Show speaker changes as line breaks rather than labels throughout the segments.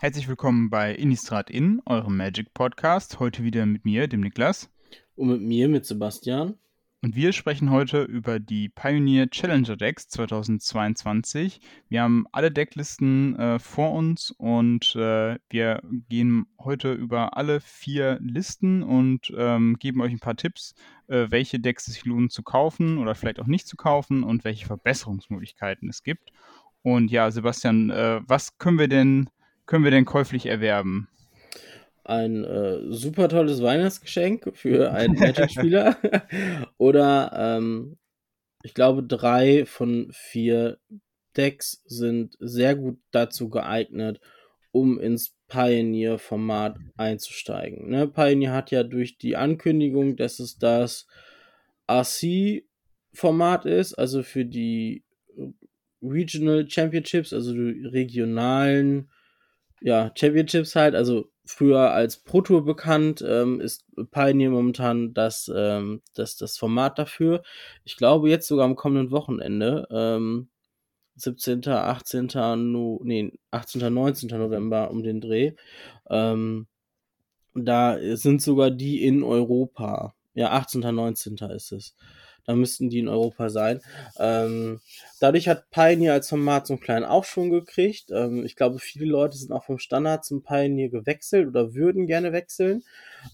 Herzlich willkommen bei Innistrad In, eurem Magic Podcast. Heute wieder mit mir, dem Niklas.
Und mit mir, mit Sebastian.
Und wir sprechen heute über die Pioneer Challenger Decks 2022. Wir haben alle Decklisten äh, vor uns und äh, wir gehen heute über alle vier Listen und ähm, geben euch ein paar Tipps, äh, welche Decks es sich lohnt zu kaufen oder vielleicht auch nicht zu kaufen und welche Verbesserungsmöglichkeiten es gibt. Und ja, Sebastian, äh, was können wir denn können wir denn käuflich erwerben?
Ein äh, super tolles Weihnachtsgeschenk für einen Magic-Spieler. Oder ähm, ich glaube, drei von vier Decks sind sehr gut dazu geeignet, um ins Pioneer-Format einzusteigen. Ne? Pioneer hat ja durch die Ankündigung, dass es das RC-Format ist, also für die Regional Championships, also die regionalen ja, Championships halt, also früher als Pro Tour bekannt, ähm, ist Pioneer momentan das, ähm, das, das Format dafür. Ich glaube jetzt sogar am kommenden Wochenende, ähm, 17., 18., no, nee, 18., 19. November um den Dreh. Ähm, da sind sogar die in Europa. Ja, 18., 19. ist es. Da müssten die in Europa sein. Ähm, dadurch hat Pioneer als Format so einen kleinen Aufschwung gekriegt. Ähm, ich glaube, viele Leute sind auch vom Standard zum Pioneer gewechselt oder würden gerne wechseln.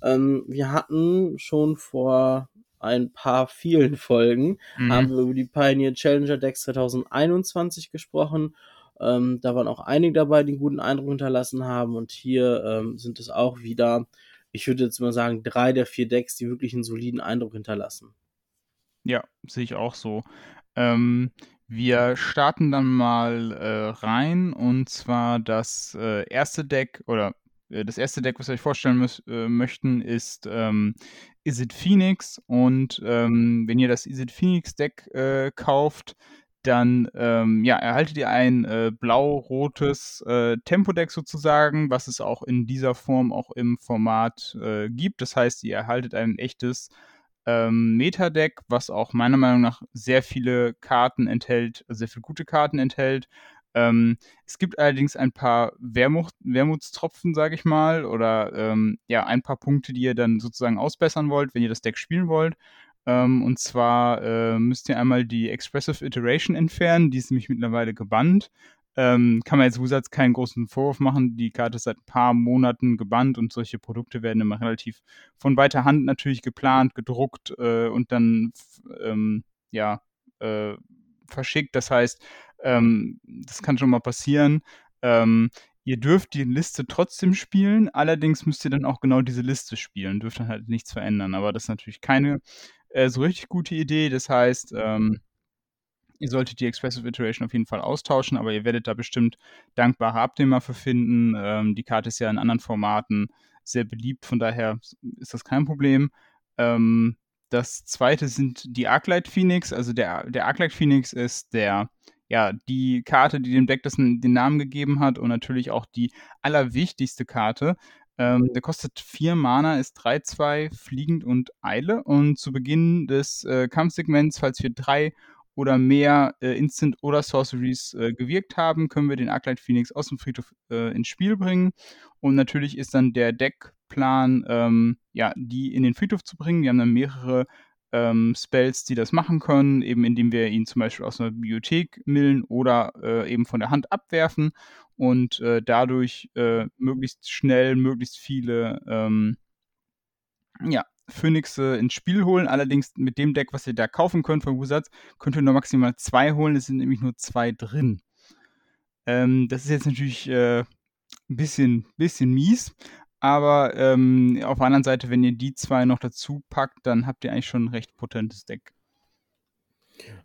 Ähm, wir hatten schon vor ein paar vielen Folgen mhm. haben wir über die Pioneer Challenger Decks 2021 gesprochen. Ähm, da waren auch einige dabei, die einen guten Eindruck hinterlassen haben. Und hier ähm, sind es auch wieder, ich würde jetzt mal sagen, drei der vier Decks, die wirklich einen soliden Eindruck hinterlassen.
Ja, sehe ich auch so. Ähm, wir starten dann mal äh, rein und zwar das äh, erste Deck oder äh, das erste Deck, was wir euch vorstellen äh, möchten, ist ähm, Isid Phoenix und ähm, wenn ihr das Isid Phoenix Deck äh, kauft, dann ähm, ja, erhaltet ihr ein äh, blau-rotes äh, Tempo-Deck sozusagen, was es auch in dieser Form auch im Format äh, gibt. Das heißt, ihr erhaltet ein echtes ähm, Meta-Deck, was auch meiner Meinung nach sehr viele Karten enthält, sehr viele gute Karten enthält. Ähm, es gibt allerdings ein paar Wermut, Wermutstropfen, sage ich mal, oder ähm, ja, ein paar Punkte, die ihr dann sozusagen ausbessern wollt, wenn ihr das Deck spielen wollt. Ähm, und zwar äh, müsst ihr einmal die Expressive Iteration entfernen, die ist nämlich mittlerweile gebannt. Ähm, kann man jetzt Wizards keinen großen Vorwurf machen. Die Karte ist seit ein paar Monaten gebannt und solche Produkte werden immer relativ von weiter Hand natürlich geplant, gedruckt äh, und dann ähm, ja äh, verschickt. Das heißt, ähm, das kann schon mal passieren. Ähm, ihr dürft die Liste trotzdem spielen, allerdings müsst ihr dann auch genau diese Liste spielen, dürft dann halt nichts verändern. Aber das ist natürlich keine äh, so richtig gute Idee. Das heißt, ähm, Ihr solltet die Expressive Iteration auf jeden Fall austauschen, aber ihr werdet da bestimmt dankbare Abnehmer für finden. Ähm, die Karte ist ja in anderen Formaten sehr beliebt, von daher ist das kein Problem. Ähm, das zweite sind die Arclight Phoenix. Also der, der Arclight Phoenix ist der, ja, die Karte, die dem Deck das, den Namen gegeben hat und natürlich auch die allerwichtigste Karte. Ähm, der kostet 4 Mana, ist 3-2, fliegend und Eile. Und zu Beginn des äh, Kampfsegments, falls wir drei oder mehr äh, Instant oder Sorceries äh, gewirkt haben, können wir den Arclight Phoenix aus dem Friedhof äh, ins Spiel bringen. Und natürlich ist dann der Deckplan, ähm, ja, die in den Friedhof zu bringen. Wir haben dann mehrere ähm, Spells, die das machen können, eben indem wir ihn zum Beispiel aus einer Bibliothek millen oder äh, eben von der Hand abwerfen und äh, dadurch äh, möglichst schnell, möglichst viele ähm, ja, Phoenixe ins Spiel holen. Allerdings mit dem Deck, was ihr da kaufen könnt von Wizards, könnt ihr nur maximal zwei holen. Es sind nämlich nur zwei drin. Ähm, das ist jetzt natürlich äh, ein bisschen, bisschen mies. Aber ähm, auf der anderen Seite, wenn ihr die zwei noch dazu packt, dann habt ihr eigentlich schon ein recht potentes Deck.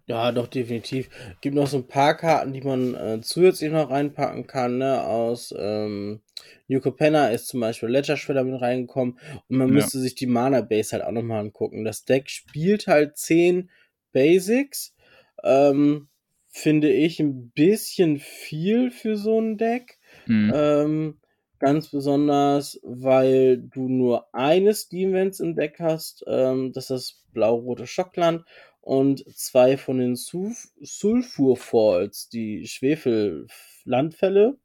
Ja, doch, definitiv. Gibt noch so ein paar Karten, die man äh, zusätzlich noch reinpacken kann. Ne? Aus ähm, New Capenna ist zum Beispiel Ledger Shredder mit reingekommen und man ja. müsste sich die Mana Base halt auch nochmal angucken. Das Deck spielt halt 10 Basics. Ähm, finde ich ein bisschen viel für so ein Deck. Mhm. Ähm, ganz besonders, weil du nur eine Steam Events im Deck hast. Ähm, das ist das blau-rote Schockland und zwei von den Sulfur Falls, die Schwefellandfälle.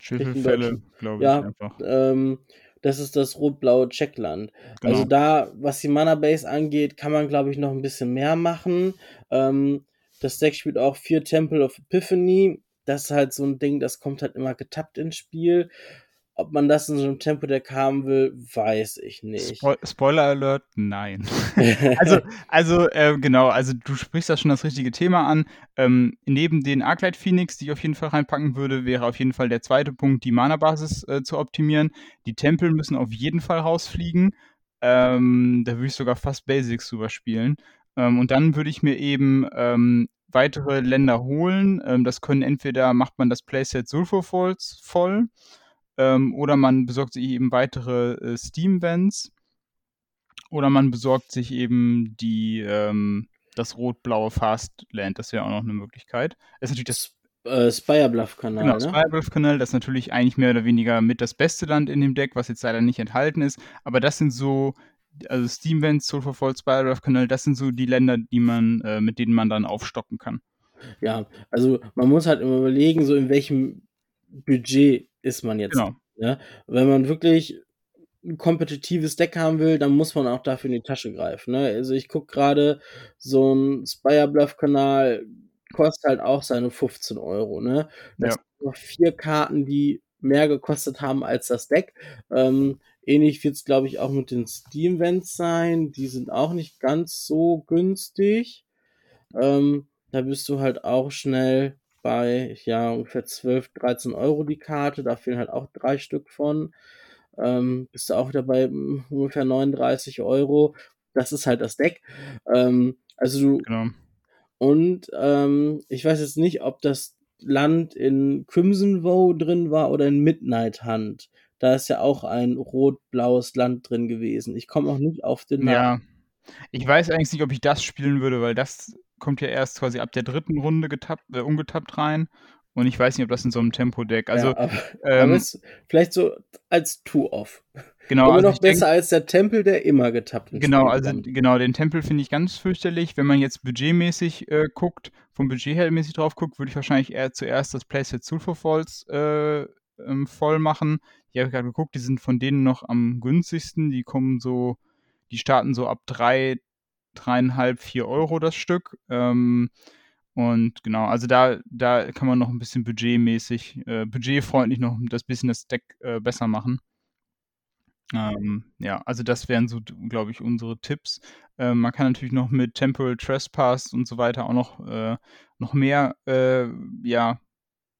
Schwefelfälle, glaube ich
Ja,
einfach.
ähm, das ist das rot-blaue Checkland. Also
Genau.
da, was die Mana Base angeht, kann man, glaube ich, noch ein bisschen mehr machen. Ähm, das Deck spielt auch vier Temple of Epiphany. Das ist halt so ein Ding, das kommt halt immer getappt ins Spiel. Ob man das in so einem Tempo-Deck haben will, weiß ich nicht.
Spo Spoiler Alert, nein. also, also äh, genau, also du sprichst da schon das richtige Thema an. Ähm, neben den Arclight Phoenix, die ich auf jeden Fall reinpacken würde, wäre auf jeden Fall der zweite Punkt, die Mana-Basis äh, zu optimieren. Die Tempel müssen auf jeden Fall rausfliegen. Ähm, da würde ich sogar fast Basics drüber spielen. Ähm, und dann würde ich mir eben ähm, weitere Länder holen. Ähm, das können entweder macht man das Playset Sulfur Falls voll ähm, oder man besorgt sich eben weitere äh, Steam-Vents oder man besorgt sich eben die ähm, das rot-blaue Fastland. Das wäre auch noch eine Möglichkeit. Das ist natürlich das
äh, Spirebluff-Kanal,
Genau,
ne?
Spirebluff-Kanal, das ist natürlich eigentlich mehr oder weniger mit das beste Land in dem Deck, was jetzt leider nicht enthalten ist. Aber das sind so, also Steam-Vents, Sulfur Falls, Spirebluff-Kanal, das sind so die Länder, die man, äh, mit denen man dann aufstocken kann.
Ja, also man muss halt immer überlegen, so in welchem Budget ist man jetzt.
Genau.
Ne? Wenn man wirklich ein kompetitives Deck haben will, dann muss man auch dafür in die Tasche greifen. Ne? Also ich gucke gerade, so ein Spirebluff-Kanal kostet halt auch seine 15 Euro. Ne? Das
Ja.
sind noch vier Karten, die mehr gekostet haben als das Deck. Ähm, ähnlich wird es, glaube ich, auch mit den Steam-Vents sein. Die sind auch nicht ganz so günstig. Ähm, da bist du halt auch schnell bei, ja, ungefähr 12, 13 Euro die Karte. Da fehlen halt auch drei Stück von. Ähm, bist du auch wieder bei mm, ungefähr 39 Euro. Das ist halt das Deck. Ähm, also du,
Genau.
und ähm, ich weiß jetzt nicht, ob das Land in Crimson Vow drin war oder in Midnight Hunt. Da ist ja auch ein rot-blaues Land drin gewesen. Ich komme auch nicht auf den Namen.
Ja. Ich weiß eigentlich nicht, ob ich das spielen würde, weil das kommt ja erst quasi ab der dritten Runde getappt, äh, ungetappt rein. Und ich weiß nicht, ob das in so einem Tempo-Deck. Also,
ja, aber,
ähm,
aber vielleicht so als Two-Off.
genau.
Immer
Also
noch
ich denk-
besser als der Tempel, der immer getappt ins
Genau, also
kommt.
genau, den Tempel finde ich ganz fürchterlich. Wenn man jetzt budgetmäßig äh, guckt, vom Budget her mäßig drauf guckt, würde ich wahrscheinlich eher zuerst das Playset Sulfur Falls äh, ähm, voll machen. Die habe ich gerade geguckt, die sind von denen noch am günstigsten. Die kommen so, die starten so ab drei, dreieinhalb, vier Euro das Stück. Ähm, und genau, also da, da kann man noch ein bisschen budgetmäßig, äh, budgetfreundlich noch das bisschen das Deck äh, besser machen. Ähm, ja, also das wären so, glaube ich, unsere Tipps. Ähm, man kann natürlich noch mit Temporal Trespass und so weiter auch noch, äh, noch mehr, äh, ja,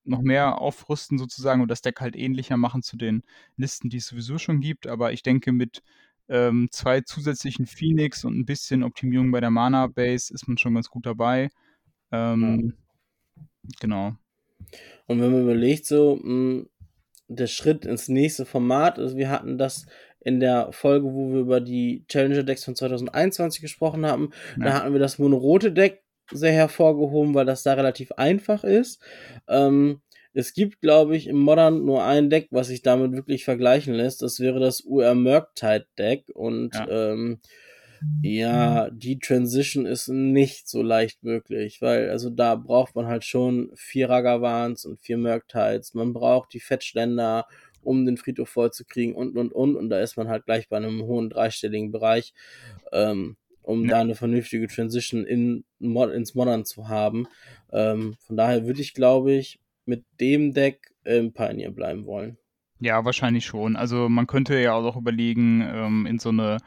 noch mehr aufrüsten sozusagen und das Deck halt ähnlicher machen zu den Listen, die es sowieso schon gibt. Aber ich denke, mit ähm, zwei zusätzlichen Phoenix und ein bisschen Optimierung bei der Mana Base ist man schon ganz gut dabei. Ähm, Genau.
Und wenn man überlegt, so, mh, der Schritt ins nächste Format, also wir hatten das in der Folge, wo wir über die Challenger Decks von 2021 gesprochen haben, da
Ja.
hatten wir das monorote Deck sehr hervorgehoben, weil das da relativ einfach ist. Ähm, es gibt, glaube ich, im Modern nur ein Deck, was sich damit wirklich vergleichen lässt. Das wäre das UR Murktide Deck. Und
Ja.
ähm, ja, die Transition ist nicht so leicht möglich, weil also da braucht man halt schon vier Ragavans und vier Murktides. Man braucht die Fettständer, um den Friedhof voll zu kriegen und und und. Und da ist man halt gleich bei einem hohen dreistelligen Bereich, ähm, um
Ja.
da eine vernünftige Transition in, ins Modern zu haben. Ähm, von daher würde ich, glaube ich, mit dem Deck im Pioneer bleiben wollen.
Ja, wahrscheinlich schon. Also man könnte ja auch überlegen, ähm, in so eine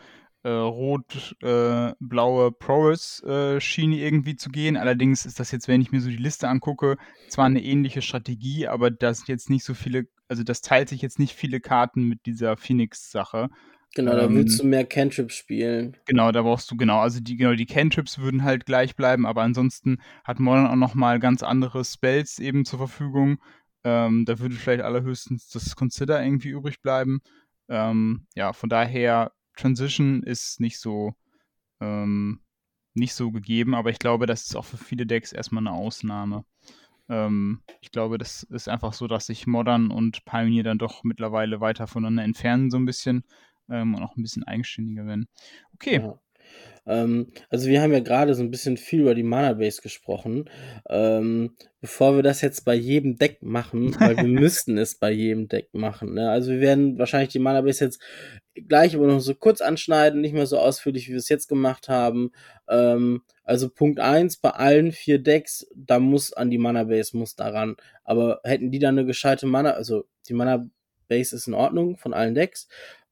äh, rot-blaue Prowess-Schiene irgendwie zu gehen. Allerdings ist das jetzt, wenn ich mir so die Liste angucke, zwar eine ähnliche Strategie, aber da sind jetzt nicht so viele, also das teilt sich jetzt nicht viele Karten mit dieser Phoenix-Sache.
Genau, da
Ähm,
willst du mehr Cantrips spielen.
Genau, da brauchst du genau, also die genau die Cantrips würden halt gleich bleiben, aber ansonsten hat Modern auch noch mal ganz andere Spells eben zur Verfügung. Ähm, da würde vielleicht allerhöchstens das Consider irgendwie übrig bleiben. Ähm, ja, von daher Transition ist nicht so ähm, nicht so gegeben, aber ich glaube, das ist auch für viele Decks erstmal eine Ausnahme. Ähm, ich glaube, das ist einfach so, dass sich Modern und Pioneer dann doch mittlerweile weiter voneinander entfernen, so ein bisschen ähm, und auch ein bisschen eigenständiger werden. Okay,
Ja. Ähm, also wir haben ja gerade so ein bisschen viel über die Mana Base gesprochen. Ähm, bevor wir das jetzt bei jedem Deck machen, weil wir müssten es bei jedem Deck machen. Ne? Also wir werden wahrscheinlich die Mana Base jetzt gleich aber noch so kurz anschneiden, nicht mehr so ausführlich, wie wir es jetzt gemacht haben. Ähm, also Punkt eins bei allen vier Decks, da muss an die Mana Base, muss daran. Aber hätten die dann eine gescheite Mana, also die Mana Base ist in Ordnung von allen Decks.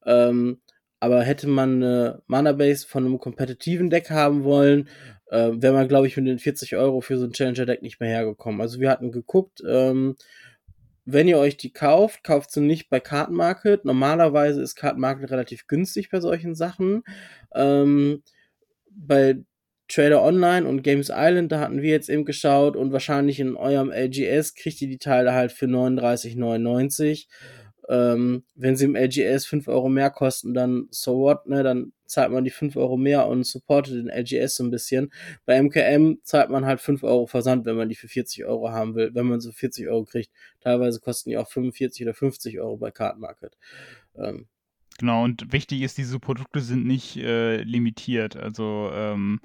Ähm, aber hätte man eine Mana Base von einem kompetitiven Deck haben wollen, äh, wäre man, glaube ich, mit den 40 Euro für so ein Challenger-Deck nicht mehr hergekommen. Also wir hatten geguckt, ähm, wenn ihr euch die kauft, kauft sie nicht bei Card Market. Normalerweise ist Card Market relativ günstig bei solchen Sachen. Ähm, bei Trader Online und Games Island, da hatten wir jetzt eben geschaut und wahrscheinlich in eurem LGS kriegt ihr die Teile halt für 39,99. Ähm, wenn sie im LGS 5 Euro mehr kosten, dann so what, ne? Dann zahlt man die 5 Euro mehr und supportet den LGS so ein bisschen. Bei MKM zahlt man halt 5 Euro Versand, wenn man die für 40 Euro haben will, wenn man so 40 Euro kriegt. Teilweise kosten die auch 45 oder 50 Euro bei Card. Ähm,
genau, und wichtig ist, diese Produkte sind nicht äh, limitiert. Also ähm,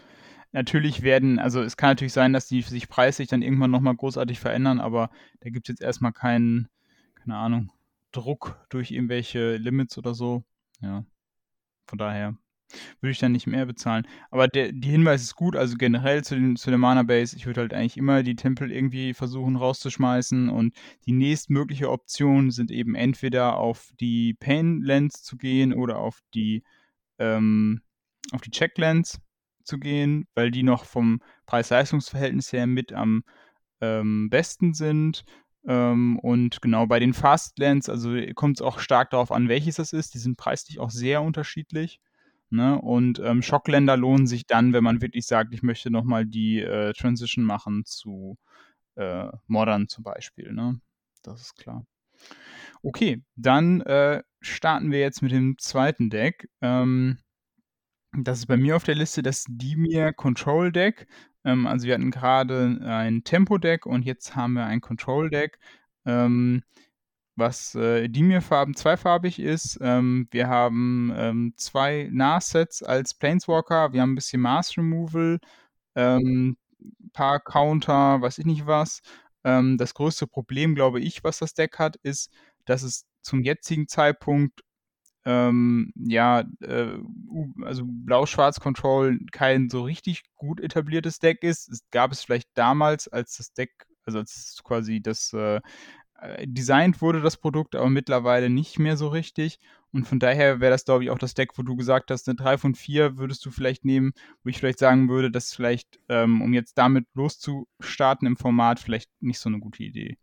natürlich werden, also es kann natürlich sein, dass die sich preislich dann irgendwann nochmal großartig verändern, aber da gibt es jetzt erstmal keinen, keine Ahnung, Druck durch irgendwelche Limits oder so. Ja, von daher würde ich dann nicht mehr bezahlen. Aber der, die Hinweis ist gut, also generell zu, den, zu der Mana Base, ich würde halt eigentlich immer die Tempel irgendwie versuchen rauszuschmeißen und die nächstmögliche Option sind eben entweder auf die Pain Lens zu gehen oder auf die ähm, auf die Check Lens zu gehen, weil die noch vom Preis-Leistungs-Verhältnis her mit am ähm, besten sind. Ähm, und genau bei den Fastlands, also kommt es auch stark darauf an, welches das ist. Die sind preislich auch sehr unterschiedlich. Ne? Und ähm, Schockländer lohnen sich dann, wenn man wirklich sagt, ich möchte nochmal die äh, Transition machen zu äh, Modern zum Beispiel. Ne? Das ist klar. Okay, dann äh, starten wir jetzt mit dem zweiten Deck. Ähm, das ist bei mir auf der Liste das Dimir Control Deck. Ähm, also wir hatten gerade ein Tempo-Deck und jetzt haben wir ein Control-Deck, ähm, was äh, Dimir-Farben zweifarbig ist. Ähm, wir haben ähm, zwei Nahsets als Planeswalker, wir haben ein bisschen Mass Removal, ähm, paar Counter, weiß ich nicht was. Ähm, das größte Problem, glaube ich, was das Deck hat, ist, dass es zum jetzigen Zeitpunkt ähm, ja, äh, also Blau-Schwarz-Control kein so richtig gut etabliertes Deck ist. Es gab es vielleicht damals, als das Deck, also als quasi das äh, äh, designt wurde, das Produkt, aber mittlerweile nicht mehr so richtig. Und von daher wäre das, glaube ich, auch das Deck, wo du gesagt hast, eine 3 von 4 würdest du vielleicht nehmen, wo ich vielleicht sagen würde, dass vielleicht, ähm, um jetzt damit loszustarten im Format, vielleicht nicht so eine gute Idee.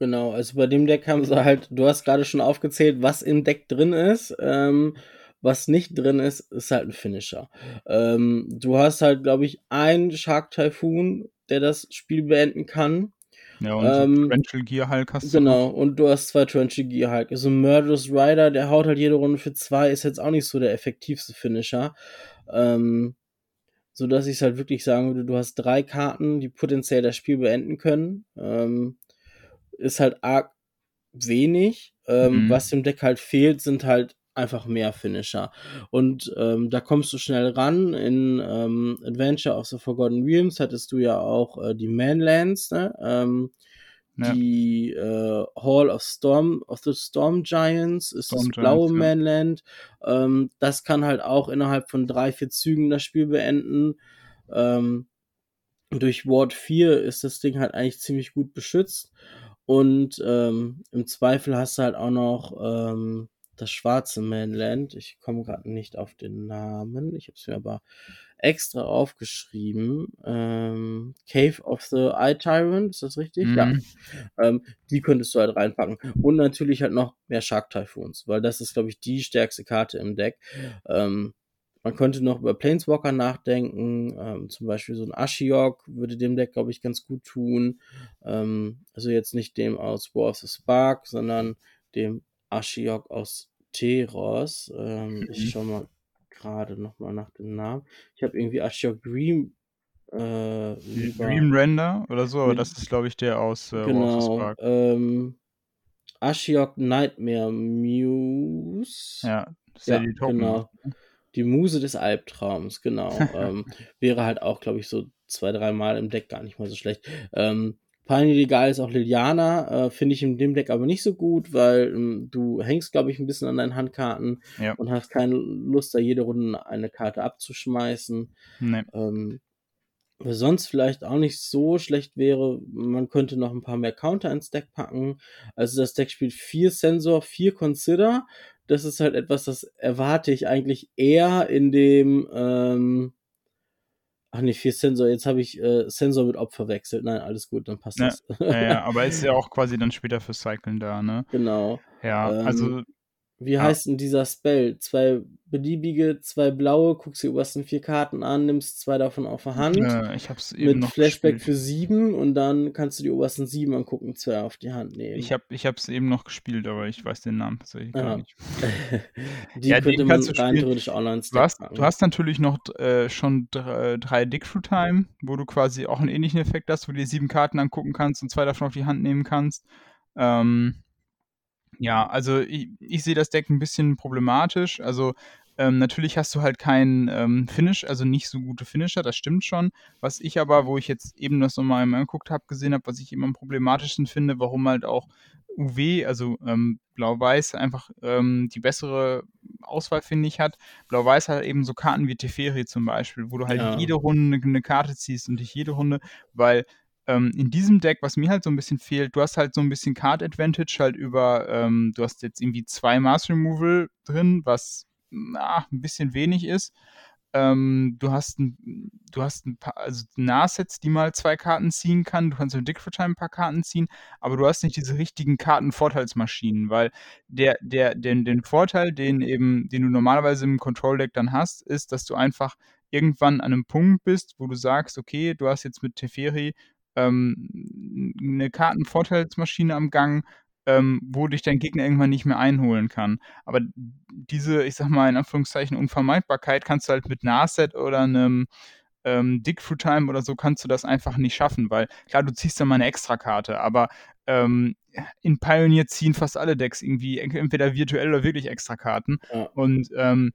Genau, also bei dem Deck haben sie halt, du hast gerade schon aufgezählt, was im Deck drin ist. Ähm, was nicht drin ist, ist halt ein Finisher. Ähm, du hast halt, glaube ich, einen Shark Typhoon, der das Spiel beenden kann.
Ja, und ähm, Torrential Gear Hulk
hast du. Genau, und du hast zwei Torrential Gear Hulk. Also Murderous Rider, der haut halt jede Runde für zwei, ist jetzt auch nicht so der effektivste Finisher. Ähm, so dass ich es halt wirklich sagen würde, du hast drei Karten, die potenziell das Spiel beenden können. Ähm, ist halt arg wenig. Ähm, mhm. Was dem Deck halt fehlt, sind halt einfach mehr Finisher. Und ähm, da kommst du schnell ran. In ähm, Adventure of the Forgotten Realms hattest du ja auch äh, die Manlands, ne? Ähm, ja. Die äh, Hall of Storm of the Storm Giants ist Storm das blaue Giants, Manland. Ja. Ähm, das kann halt auch innerhalb von drei, vier Zügen das Spiel beenden. Ähm, durch Ward 4 ist das Ding halt eigentlich ziemlich gut beschützt. Und ähm, im Zweifel hast du halt auch noch das schwarze Mainland. Ich komme gerade nicht auf den Namen. Ich habe es mir aber extra aufgeschrieben. Ähm, Cave of the Eye Tyrant, ist das richtig? Mhm. Ja. Ähm, die könntest du halt reinpacken. Und natürlich halt noch mehr Shark Typhoons, weil das ist, glaube ich, die stärkste Karte im Deck. Ähm, man könnte noch über Planeswalker nachdenken, ähm, zum Beispiel so ein Ashiok würde dem Deck, glaube ich, ganz gut tun. Ähm, also jetzt nicht dem aus War of the Spark, sondern dem Ashiok aus Teros. Ähm, mhm. Ich schau mal gerade nochmal nach dem Namen. Ich habe irgendwie Ashiok Dream. Äh,
Dream Render oder so, aber das ist, glaube ich, der aus
äh, genau. Ähm, Ashiok Nightmare Muse.
Ja,
ja genau. Die Muse des Albtraums, genau. ähm, wäre halt auch, glaube ich, so zwei, dreimal im Deck gar nicht mal so schlecht. Ähm, Pioneer Legal ist auch Liliana, äh, finde ich in dem Deck aber nicht so gut, weil ähm, du hängst, glaube ich, ein bisschen an deinen Handkarten
Ja.
und hast keine Lust, da jede Runde eine Karte abzuschmeißen.
Nee.
Ähm, was sonst vielleicht auch nicht so schlecht wäre, man könnte noch ein paar mehr Counter ins Deck packen. Also das Deck spielt vier Sensor, vier Consider. Das ist halt etwas, das erwarte ich eigentlich eher in dem, ähm, ach nee, vier Sensor, jetzt habe ich äh, Sensor mit Opfer verwechselt. Nein, alles gut, dann passt
Ja,
das.
Ja, ja, aber ist ja auch quasi dann später für Cyclen da, ne?
Genau.
Ja,
Ähm,
also,
Wie
Ja.
heißt denn dieser Spell? Zwei beliebige, zwei blaue, guckst die obersten vier Karten an, nimmst zwei davon auf der Hand.
äh, ich hab's eben
mit
noch
Flashback
gespielt.
für sieben und dann kannst du die obersten sieben angucken, zwei auf die Hand nehmen.
Ich hab, ich hab's eben noch gespielt, aber ich weiß den Namen tatsächlich gar
Ja.
nicht.
die
Ja,
könnte man rein
spielen.
theoretisch auch noch ins
Du hast, du hast natürlich noch äh, schon drei, drei Dick Through Time, wo du quasi auch einen ähnlichen Effekt hast, wo du dir sieben Karten angucken kannst und zwei davon auf die Hand nehmen kannst. Ähm, ja, also ich, ich sehe das Deck ein bisschen problematisch. Also ähm, natürlich hast du halt keinen ähm, Finish, also nicht so gute Finisher, das stimmt schon. Was ich aber, wo ich jetzt eben das nochmal angeguckt habe, gesehen habe, was ich immer am problematischsten finde, warum halt auch UW, also ähm, Blau-Weiß, einfach ähm, die bessere Auswahl, finde ich, hat. Blau-Weiß hat eben so Karten wie Teferi zum Beispiel, wo du halt
Ja.
jede Runde eine, eine Karte ziehst und nicht jede Runde, weil ähm, in diesem Deck, was mir halt so ein bisschen fehlt, du hast halt so ein bisschen Card Advantage halt über, ähm, du hast jetzt irgendwie zwei Mass Removal drin, was na, ein bisschen wenig ist. Ähm, du hast ein, du hast ein paar, also Nahsets, die mal zwei Karten ziehen kann. Du kannst mit Dick for Time ein paar Karten ziehen, aber du hast nicht diese richtigen Kartenvorteilsmaschinen, weil der, der, den, den Vorteil, den eben, den du normalerweise im Control Deck dann hast, ist, dass du einfach irgendwann an einem Punkt bist, wo du sagst, okay, du hast jetzt mit Teferi ähm, eine Kartenvorteilsmaschine am Gang, ähm, wo dich dein Gegner irgendwann nicht mehr einholen kann. Aber diese, ich sag mal, in Anführungszeichen Unvermeidbarkeit kannst du halt mit Nahset oder einem ähm, Dick Through Time oder so kannst du das einfach nicht schaffen, weil klar, du ziehst dann mal eine Extrakarte, aber ähm, in Pioneer ziehen fast alle Decks irgendwie entweder virtuell oder wirklich Extrakarten
Ja.
und ähm,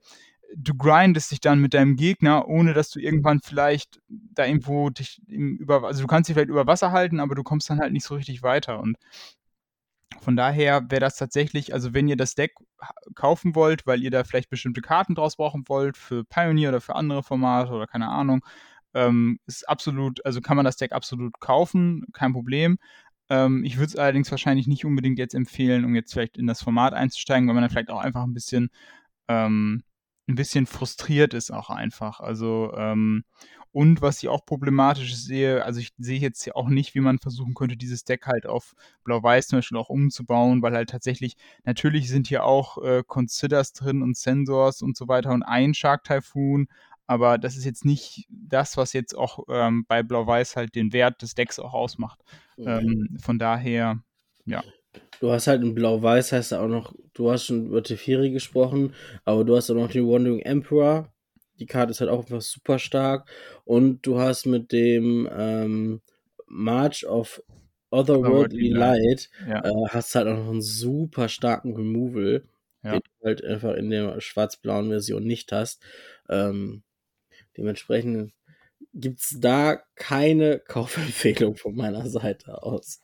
du grindest dich dann mit deinem Gegner, ohne dass du irgendwann vielleicht da irgendwo dich über, also du kannst dich vielleicht über Wasser halten, aber du kommst dann halt nicht so richtig weiter und von daher wäre das tatsächlich, also wenn ihr das Deck kaufen wollt, weil ihr da vielleicht bestimmte Karten draus brauchen wollt, für Pioneer oder für andere Formate oder keine Ahnung, ähm, ist absolut, also kann man das Deck absolut kaufen, kein Problem. Ähm, ich würde es allerdings wahrscheinlich nicht unbedingt jetzt empfehlen, um jetzt vielleicht in das Format einzusteigen, weil man dann vielleicht auch einfach ein bisschen, ähm, ein bisschen frustriert ist auch einfach. Also, ähm, und was ich auch problematisch sehe, also ich sehe jetzt auch nicht, wie man versuchen könnte, dieses Deck halt auf Blau-Weiß zum Beispiel auch umzubauen, weil halt tatsächlich, natürlich sind hier auch äh, Considers drin und Sensors und so weiter und ein Shark Typhoon, aber das ist jetzt nicht das, was jetzt auch ähm, bei Blau-Weiß halt den Wert des Decks auch ausmacht. Ähm, von daher,
Du hast halt in Blau-Weiß, heißt ja auch noch, du hast schon über Teferi gesprochen, aber du hast auch noch den Wandering Emperor. Die Karte ist halt auch einfach super stark. Und du hast mit dem ähm, March of Otherworldly Light,
ja.
äh, hast halt auch noch einen super starken Removal,
Ja.
den du halt einfach in der schwarz-blauen Version nicht hast. Ähm, dementsprechend gibt's da keine Kaufempfehlung von meiner Seite aus.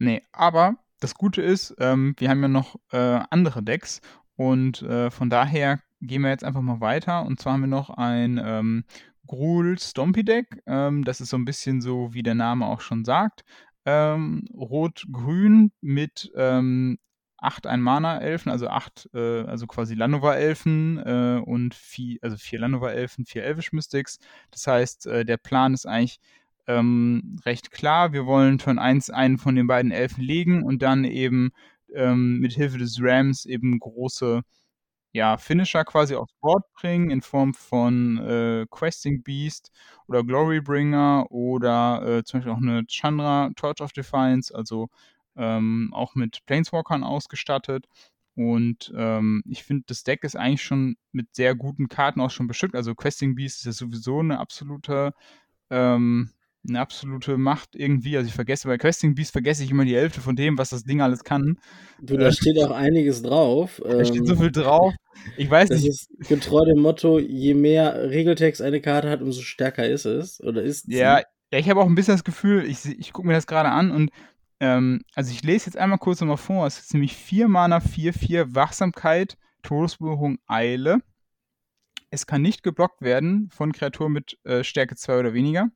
Nee, aber das Gute ist, ähm, wir haben ja noch äh, andere Decks und äh, von daher gehen wir jetzt einfach mal weiter. Und zwar haben wir noch ein ähm, Gruul Stompy Deck. Ähm, das ist so ein bisschen so, wie der Name auch schon sagt. Ähm, Rot-Grün mit ähm, acht Ein-Mana-Elfen, also acht, äh, also quasi Lanova-Elfen äh, und vier, also vier Lanova-Elfen, vier Elvish Mystics. Das heißt, äh, der Plan ist eigentlich ähm, recht klar. Wir wollen Turn 1 einen von den beiden Elfen legen und dann eben ähm, mit Hilfe des Rams eben große ja, Finisher quasi aufs Board bringen in Form von äh, Questing Beast oder Glorybringer oder äh, zum Beispiel auch eine Chandra Torch of Defiance, also ähm, auch mit Planeswalkern ausgestattet. Und ähm, ich finde, das Deck ist eigentlich schon mit sehr guten Karten auch schon bestückt. Also Questing Beast ist ja sowieso eine absolute ähm, eine absolute Macht irgendwie. Also ich vergesse bei Questing Beast vergesse ich immer die Hälfte von dem, was das Ding alles kann.
Du, da äh, steht auch einiges drauf.
Da steht so ähm, viel drauf. Ich weiß
das
nicht.
Das ist getreu dem Motto, je mehr Regeltext eine Karte hat, umso stärker ist es. Oder ist
Ja, ja ich habe auch ein bisschen das Gefühl, ich, ich gucke mir das gerade an und ähm, also ich lese jetzt einmal kurz nochmal vor. Es ist nämlich 4 Mana, 4, 4 Wachsamkeit, Todesberührung, Eile. Es kann nicht geblockt werden von Kreaturen mit äh, Stärke 2 oder weniger.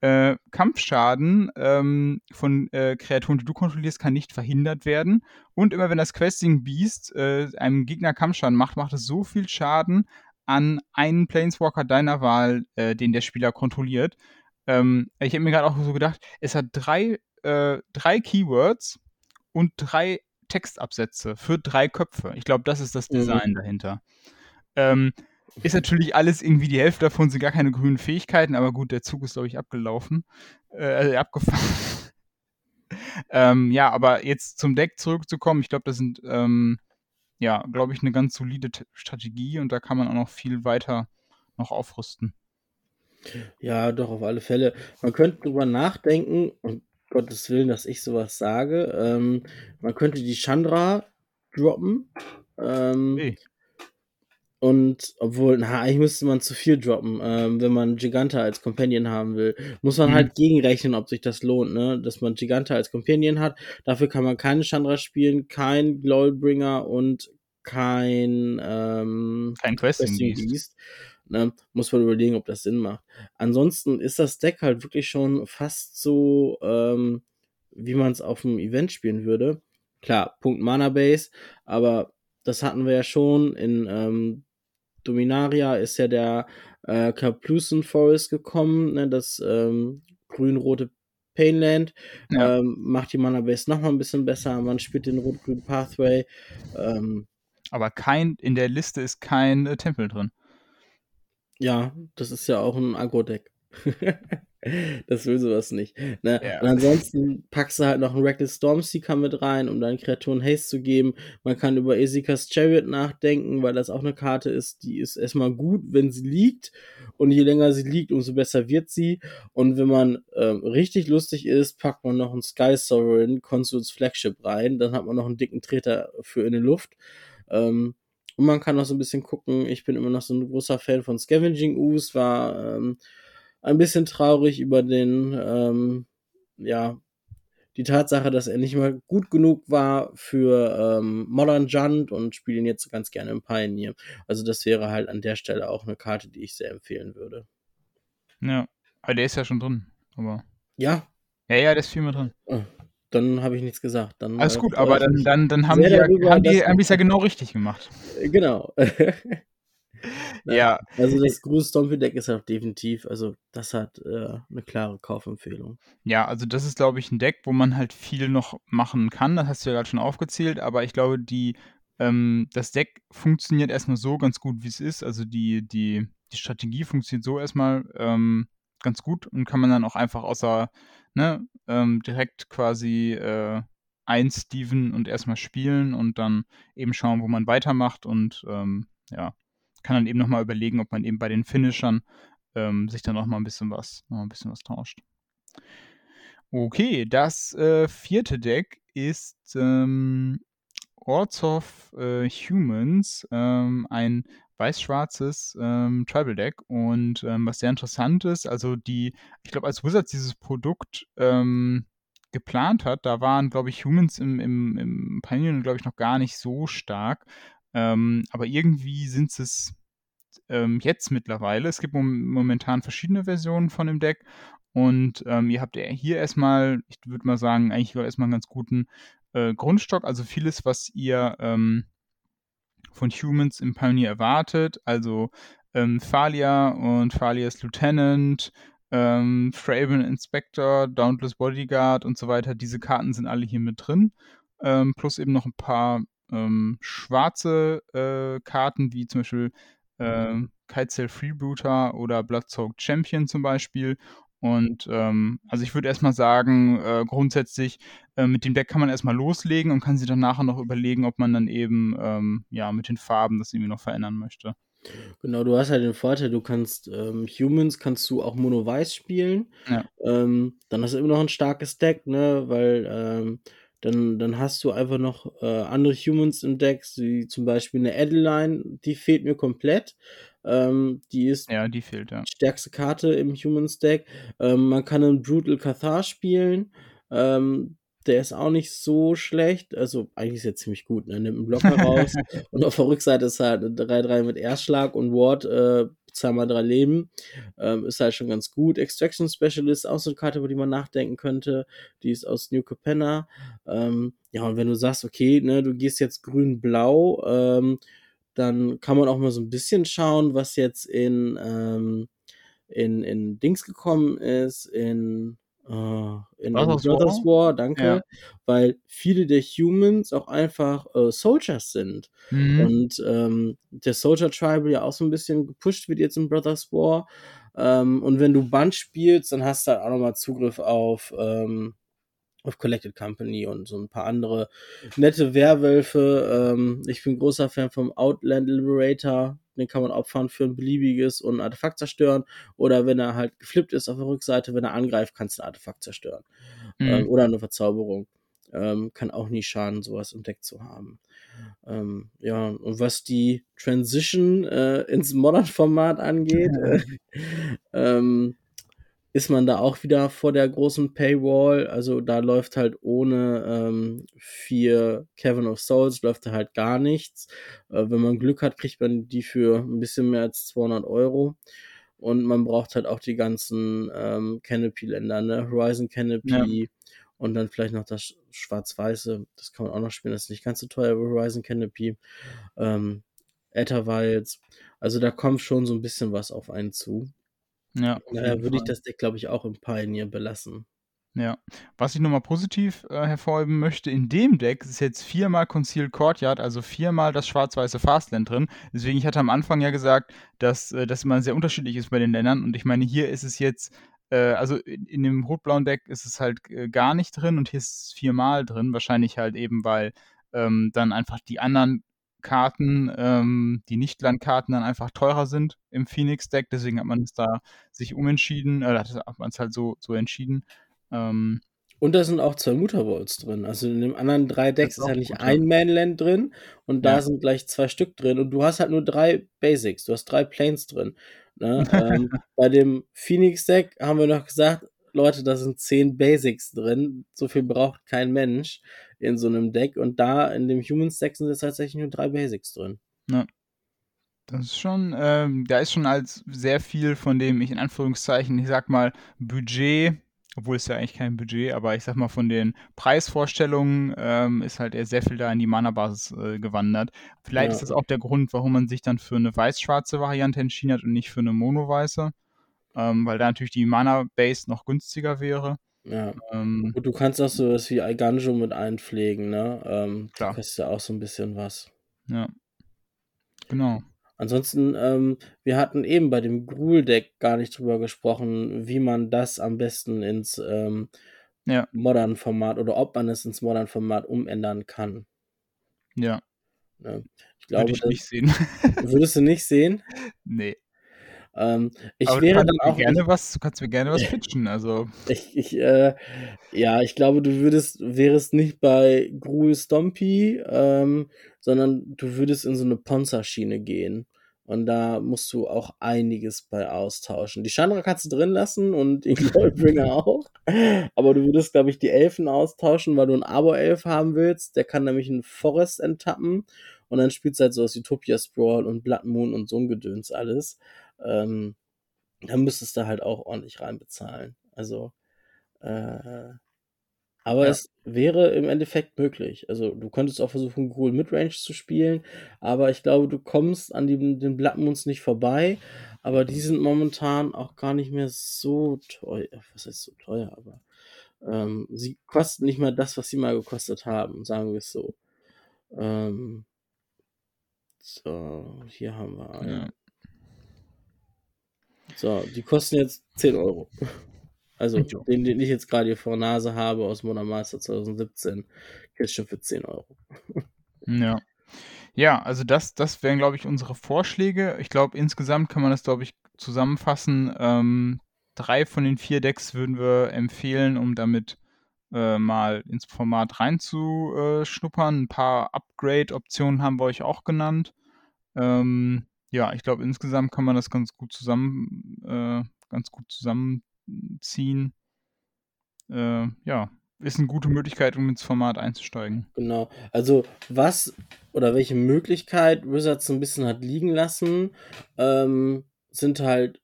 Äh, Kampfschaden ähm, von äh, Kreaturen, die du kontrollierst, kann nicht verhindert werden. Und immer wenn das Questing Beast äh, einem Gegner Kampfschaden macht, macht es so viel Schaden an einen Planeswalker deiner Wahl, äh, den der Spieler kontrolliert. Ähm, ich habe mir gerade auch so gedacht, es hat drei, äh, drei Keywords und drei Textabsätze für drei Köpfe. Ich glaube, das ist das mhm. Design mhm. dahinter. Ähm, ist natürlich alles irgendwie, die Hälfte davon sind gar keine grünen Fähigkeiten, aber gut, der Zug ist, glaube ich, abgelaufen. Äh, abgefahren. ähm, ja, aber jetzt zum Deck zurückzukommen, ich glaube, das sind, ähm, ja, glaube ich, eine ganz solide T Strategie und da kann man auch noch viel weiter noch aufrüsten.
Ja, doch, auf alle Fälle. Man könnte drüber nachdenken, und Gottes Willen, dass ich sowas sage. Ähm, man könnte die Chandra droppen. Ähm, hey. Und obwohl, na, eigentlich müsste man zu viel droppen, ähm, wenn man Giganta als Companion haben will. Muss man mhm. halt gegenrechnen, ob sich das lohnt, ne? Dass man Giganta als Companion hat. Dafür kann man keine Chandra spielen, kein Glowbringer und kein, ähm,
kein Questing, Questing Beast.
Ne? Muss man überlegen, ob das Sinn macht. Ansonsten ist das Deck halt wirklich schon fast so, ähm, wie man es auf dem Event spielen würde. Klar, Punkt Mana Base, aber das hatten wir ja schon in ähm, Dominaria ist ja der äh, Kaplusen Forest gekommen, ne, das ähm, grün-rote Painland. Ja. Ähm, macht die Mana Base nochmal ein bisschen besser. Man spielt den rot-grünen Pathway. Ähm,
Aber kein, in der Liste ist kein äh, Tempel drin.
Ja, das ist ja auch ein Agro-Deck. das will sowas nicht. Ne? Ja. Und ansonsten packst du halt noch einen Reckless Stormseeker mit rein, um deinen Kreaturen Haste zu geben. Man kann über Esikas Chariot nachdenken, weil das auch eine Karte ist, die ist erstmal gut, wenn sie liegt. Und je länger sie liegt, umso besser wird sie. Und wenn man ähm, richtig lustig ist, packt man noch einen Sky Sovereign Consuls Flagship rein. Dann hat man noch einen dicken Treter für in die Luft. Ähm, und man kann noch so ein bisschen gucken. Ich bin immer noch so ein großer Fan von Scavenging Ooze, war ähm, ein bisschen traurig über den, ähm, ja, die Tatsache, dass er nicht mal gut genug war für ähm, Modern Junt und spiele ihn jetzt ganz gerne im Pioneer. Also das wäre halt an der Stelle auch eine Karte, die ich sehr empfehlen würde.
Ja, aber der ist ja schon drin, aber.
Ja.
Ja, ja, der ist viel mehr drin.
Oh, dann habe ich nichts gesagt. Dann,
Alles gut, aber dann, dann, dann haben die, ja, haben die, haben die es ja genau richtig gemacht.
Genau.
ja.
Also das Gruß Stompy Deck ist auch definitiv, also das hat äh, eine klare Kaufempfehlung.
Ja, also das ist, glaube ich, ein Deck, wo man halt viel noch machen kann. Das hast du ja gerade schon aufgezählt, aber ich glaube, die, ähm, das Deck funktioniert erstmal so ganz gut, wie es ist. Also die, die, die Strategie funktioniert so erstmal ähm, ganz gut und kann man dann auch einfach außer, ne, ähm, direkt quasi äh, einsteven und erstmal spielen und dann eben schauen, wo man weitermacht und ähm, ja, kann dann eben nochmal überlegen, ob man eben bei den Finishern ähm, sich dann noch mal ein bisschen was, noch ein bisschen was tauscht. Okay, das äh, vierte Deck ist ähm, Ords of äh, Humans, ähm, ein weiß-schwarzes ähm, Tribal Deck und ähm, was sehr interessant ist, also die, ich glaube, als Wizards dieses Produkt ähm, geplant hat, da waren, glaube ich, Humans im, im, im Pioneer, glaube ich, noch gar nicht so stark. Ähm, aber irgendwie sind es ähm, jetzt mittlerweile. Es gibt mom momentan verschiedene Versionen von dem Deck. Und ähm, ihr habt hier erstmal, ich würde mal sagen, eigentlich erstmal einen ganz guten äh, Grundstock. Also vieles, was ihr ähm, von Humans im Pioneer erwartet. Also ähm, Thalia und Thalias Lieutenant, ähm, Fraven Inspector, Dauntless Bodyguard und so weiter. Diese Karten sind alle hier mit drin. Ähm, plus eben noch ein paar ähm, schwarze äh, Karten, wie zum Beispiel äh, Kitesale Freebooter oder Bloodsoaked Champion zum Beispiel. Und ähm, also ich würde erstmal sagen, äh, grundsätzlich äh, mit dem Deck kann man erstmal loslegen und kann sich dann nachher noch überlegen, ob man dann eben ähm, ja mit den Farben das irgendwie noch verändern möchte.
Genau, du hast halt den Vorteil, du kannst ähm, Humans kannst du auch Mono-Weiß spielen.
Ja.
Ähm, dann hast du immer noch ein starkes Deck, ne? Weil ähm, dann, dann hast du einfach noch äh, andere Humans im Deck, wie zum Beispiel eine Adeline, die fehlt mir komplett. Ähm, die ist
Ja, die fehlt, ja.
stärkste Karte im Humans Deck. Ähm, man kann einen Brutal Cathar spielen. Ähm, der ist auch nicht so schlecht. Also eigentlich ist er ziemlich gut. Ne? Nimmt einen Blocker raus. und auf der Rückseite ist halt 3-3 mit Erstschlag und Ward äh, zweimal drei Leben. Ähm, ist halt schon ganz gut. Extraction Specialist, auch so eine Karte, über die man nachdenken könnte. Die ist aus New Capenna. Ähm, ja, und wenn du sagst, okay, ne, du gehst jetzt grün-blau, ähm, dann kann man auch mal so ein bisschen schauen, was jetzt in, ähm, in, in Dings gekommen ist, in äh, in,
Brothers
Brothers
War?
War, danke,
Ja.
weil viele der Humans auch einfach äh, Soldiers sind.
Mhm.
Und ähm, der Soldier Tribal ja auch so ein bisschen gepusht wird jetzt in Brothers War. Ähm, und wenn du Bunch spielst, dann hast du halt auch nochmal Zugriff auf, ähm, auf Collected Company und so ein paar andere nette Werwölfe. Ähm, ich bin großer Fan vom Outland Liberator. Den kann man opfern für ein beliebiges und ein Artefakt zerstören. Oder wenn er halt geflippt ist auf der Rückseite, wenn er angreift, kannst du ein Artefakt zerstören. Ähm,
Mhm.
oder eine Verzauberung. Ähm, kann auch nie schaden, sowas im Deck zu haben. Ähm, ja, und was die Transition äh, ins Modern-Format angeht, äh, ähm, ist man da auch wieder vor der großen Paywall. Also da läuft halt ohne ähm, vier Cavern of Souls, läuft da halt gar nichts. Äh, wenn man Glück hat, kriegt man die für ein bisschen mehr als 200 Euro. Und man braucht halt auch die ganzen ähm, Canopy-Länder, ne? Horizon Canopy und dann vielleicht noch das Schwarz-Weiße. Das kann man auch noch spielen. Das ist nicht ganz so teuer wie Horizon Canopy. Ähm, Etherwilds. Also da kommt schon so ein bisschen was auf einen zu.
Ja,
Daher würde ich das Deck, glaube ich, auch im Pioneer belassen.
Ja. Was ich nochmal positiv äh, hervorheben möchte, in dem Deck ist jetzt viermal Concealed Courtyard, also viermal das schwarz-weiße Fastland drin. Deswegen, ich hatte am Anfang ja gesagt, dass äh, das immer sehr unterschiedlich ist bei den Ländern. Und ich meine, hier ist es jetzt, äh, also in, in dem rot-blauen Deck ist es halt äh, gar nicht drin und hier ist es viermal drin. Wahrscheinlich halt eben, weil ähm, dann einfach die anderen Karten, ähm, die Nicht-Landkarten dann einfach teurer sind im Phoenix-Deck. Deswegen hat man es da sich umentschieden, oder hat man es halt so, so entschieden. Ähm,
Und da sind auch zwei Mutterbolts drin. Also in den anderen drei Decks
ist auch
nicht ein Mainland drin und da
Ja.
sind gleich zwei Stück drin und du hast halt nur drei Basics, du hast drei Planes drin. Ne? ähm, bei dem Phoenix-Deck haben wir noch gesagt, Leute, da sind zehn Basics drin. So viel braucht kein Mensch in so einem Deck. Und da in dem Humans-Deck sind jetzt tatsächlich nur drei Basics drin.
Ja. Das ist schon, ähm, da ist schon als sehr viel von dem, ich in Anführungszeichen, ich sag mal, Budget, obwohl es ja eigentlich kein Budget, aber ich sag mal, von den Preisvorstellungen ähm, ist halt eher sehr viel da in die Mana-Basis äh, gewandert. Vielleicht
Ja.
ist das auch der Grund, warum man sich dann für eine weiß-schwarze Variante entschieden hat und nicht für eine mono-weiße, ähm, weil da natürlich die Mana-Base noch günstiger wäre.
Ja.
Ähm,
Und du kannst auch so was wie Alganjo mit einpflegen, ne? Ähm,
Klar.
Da kostet ja auch so ein bisschen was.
ja. Genau.
Ansonsten, ähm, wir hatten eben bei dem Gruul-Deck gar nicht drüber gesprochen, wie man das am besten ins ähm,
Ja.
Modern-Format oder ob man es ins Modern-Format umändern kann.
Ja.
Ne? Ich
Würde
glaube,
ich
das
nicht sehen.
würdest du nicht sehen.
nee.
Ähm, ich
Aber
wäre
du
dann
kannst mir
auch.
gerne was, du kannst mir gerne was pitchen. Also,
Ich, ich, äh, ja, ich glaube, du würdest, wärest nicht bei Gruul Stompy, ähm, sondern du würdest in so eine Ponza-Schiene gehen. Und da musst du auch einiges bei austauschen. Die Chandra kannst du drin lassen und den Glorybringer auch. Aber du würdest, glaube ich, die Elfen austauschen, weil du einen Abo-Elf haben willst. Der kann nämlich einen Forest enttappen. Und dann spielst du halt sowas wie Topia Sprawl und Blood Moon und so ein Gedöns alles. Ähm, dann müsstest du halt auch ordentlich reinbezahlen. Also, äh, aber
Ja.
es wäre im Endeffekt möglich. Also, du könntest auch versuchen, Ghoul Midrange zu spielen, aber ich glaube, du kommst an die, den Moons nicht vorbei. Aber die sind momentan auch gar nicht mehr so teuer. Was heißt so teuer? Aber ähm, sie kosten nicht mal das, was sie mal gekostet haben, sagen wir es so. Ähm, so, hier haben wir einen.
ja.
So, die kosten jetzt 10 Euro. Also, den, den ich jetzt gerade hier vor der Nase habe aus Modern Master 2017, jetzt schon für 10 Euro.
ja. Ja, also das, das wären, glaube ich, unsere Vorschläge. Ich glaube, insgesamt kann man das, glaube ich, zusammenfassen. Ähm, drei von den vier Decks würden wir empfehlen, um damit äh, mal ins Format reinzuschnuppern. Ein paar Upgrade-Optionen haben wir euch auch genannt. Ähm, ja, ich glaube, insgesamt kann man das ganz gut zusammen, äh, ganz gut zusammenziehen. Äh, ja, ist eine gute Möglichkeit, um ins Format einzusteigen.
Genau. Also was oder welche Möglichkeit Wizards ein bisschen hat liegen lassen, ähm, sind halt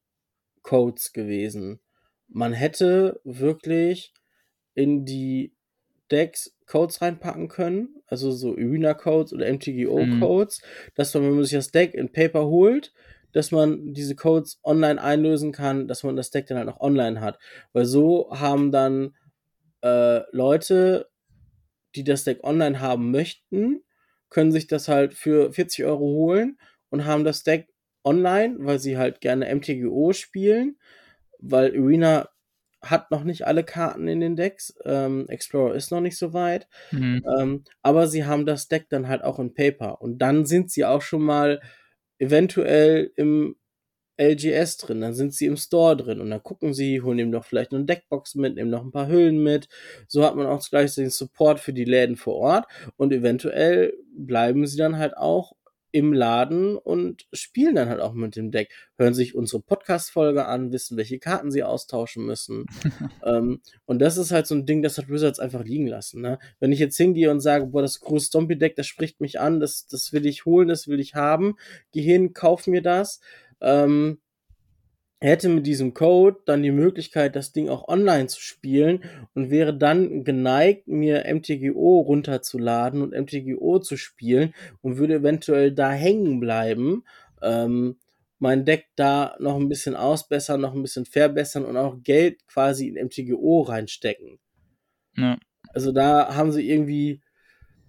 Codes gewesen. Man hätte wirklich in die Decks Codes reinpacken können, also so Arena-Codes oder MTGO-Codes, mhm. dass man, wenn man sich das Deck in Paper holt, dass man diese Codes online einlösen kann, dass man das Deck dann halt auch online hat. Weil so haben dann äh, Leute, die das Deck online haben möchten, können sich das halt für 40 Euro holen und haben das Deck online, weil sie halt gerne MTGO spielen, weil Arena hat noch nicht alle Karten in den Decks. Ähm, Explorer ist noch nicht so weit. Mhm. Ähm, aber sie haben das Deck dann halt auch in Paper. Und dann sind sie auch schon mal eventuell im LGS drin, dann sind sie im Store drin und dann gucken sie, holen ihm noch vielleicht eine Deckbox mit, nehmen noch ein paar Hüllen mit. So hat man auch gleich den Support für die Läden vor Ort und eventuell bleiben sie dann halt auch im Laden und spielen dann halt auch mit dem Deck. Hören sich unsere Podcast-Folge an, wissen, welche Karten sie austauschen müssen. ähm, und das ist halt so ein Ding, das hat Wizards einfach liegen lassen. Ne? Wenn ich jetzt hingehe und sage, boah, das Groß Zombie-Deck, das spricht mich an, das, das will ich holen, das will ich haben, geh hin, kauf mir das. Ähm, hätte mit diesem Code dann die Möglichkeit, das Ding auch online zu spielen und wäre dann geneigt, mir MTGO runterzuladen und MTGO zu spielen und würde eventuell da hängen bleiben, ähm, mein Deck da noch ein bisschen ausbessern, noch ein bisschen verbessern und auch Geld quasi in MTGO reinstecken. Ja. Also da haben sie irgendwie,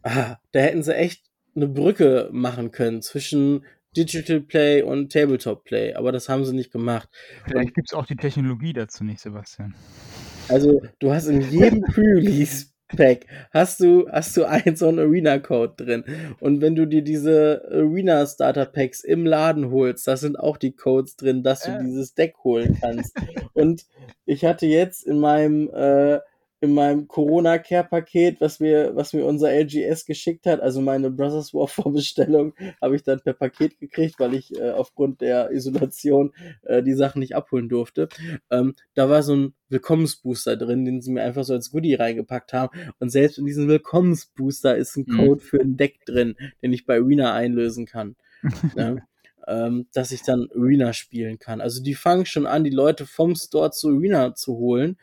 ah, da hätten sie echt eine Brücke machen können zwischen Digital Play und Tabletop Play, aber das haben sie nicht gemacht.
Vielleicht gibt es auch die Technologie dazu nicht, Sebastian.
Also, du hast in jedem Pre-Release Pack hast du, hast du einen so einen Arena-Code drin. Und wenn du dir diese Arena Starter Packs im Laden holst, da sind auch die Codes drin, dass du äh. dieses Deck holen kannst. Und ich hatte jetzt in meinem äh, in meinem Corona-Care-Paket, was mir, was mir unser LGS geschickt hat, also meine Brothers War Vorbestellung, habe ich dann per Paket gekriegt, weil ich äh, aufgrund der Isolation äh, die Sachen nicht abholen durfte. Ähm, da war so ein Willkommensbooster drin, den sie mir einfach so als Goodie reingepackt haben. Und selbst in diesem Willkommensbooster ist ein mhm. Code mhm. für ein Deck drin, den ich bei Arena einlösen kann. ja. ähm, dass ich dann Arena spielen kann. Also die fangen schon an, die Leute vom Store zu Arena zu holen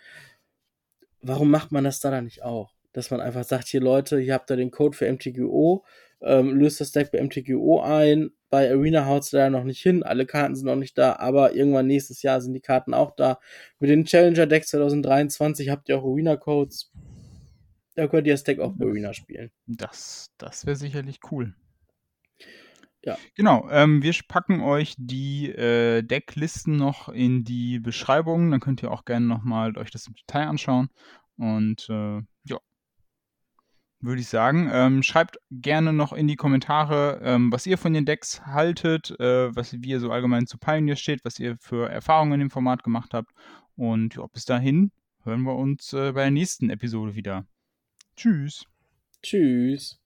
warum macht man das da dann nicht auch? Dass man einfach sagt, hier Leute, ihr habt da den Code für MTGO, ähm, löst das Deck bei MTGO ein, bei Arena haut es leider noch nicht hin, alle Karten sind noch nicht da, aber irgendwann nächstes Jahr sind die Karten auch da. Mit den Challenger Decks 2023 habt ihr auch Arena Codes. Da könnt ihr das Deck auch bei Arena spielen.
Das, das wäre sicherlich cool. Ja. Genau, ähm, wir packen euch die äh, Decklisten noch in die Beschreibung. Dann könnt ihr auch gerne nochmal euch das im Detail anschauen. Und äh, ja, würde ich sagen. Ähm, schreibt gerne noch in die Kommentare, ähm, was ihr von den Decks haltet, äh, was, wie ihr so allgemein zu Pioneer steht, was ihr für Erfahrungen in dem Format gemacht habt. Und ja, bis dahin hören wir uns äh, bei der nächsten Episode wieder. Tschüss.
Tschüss.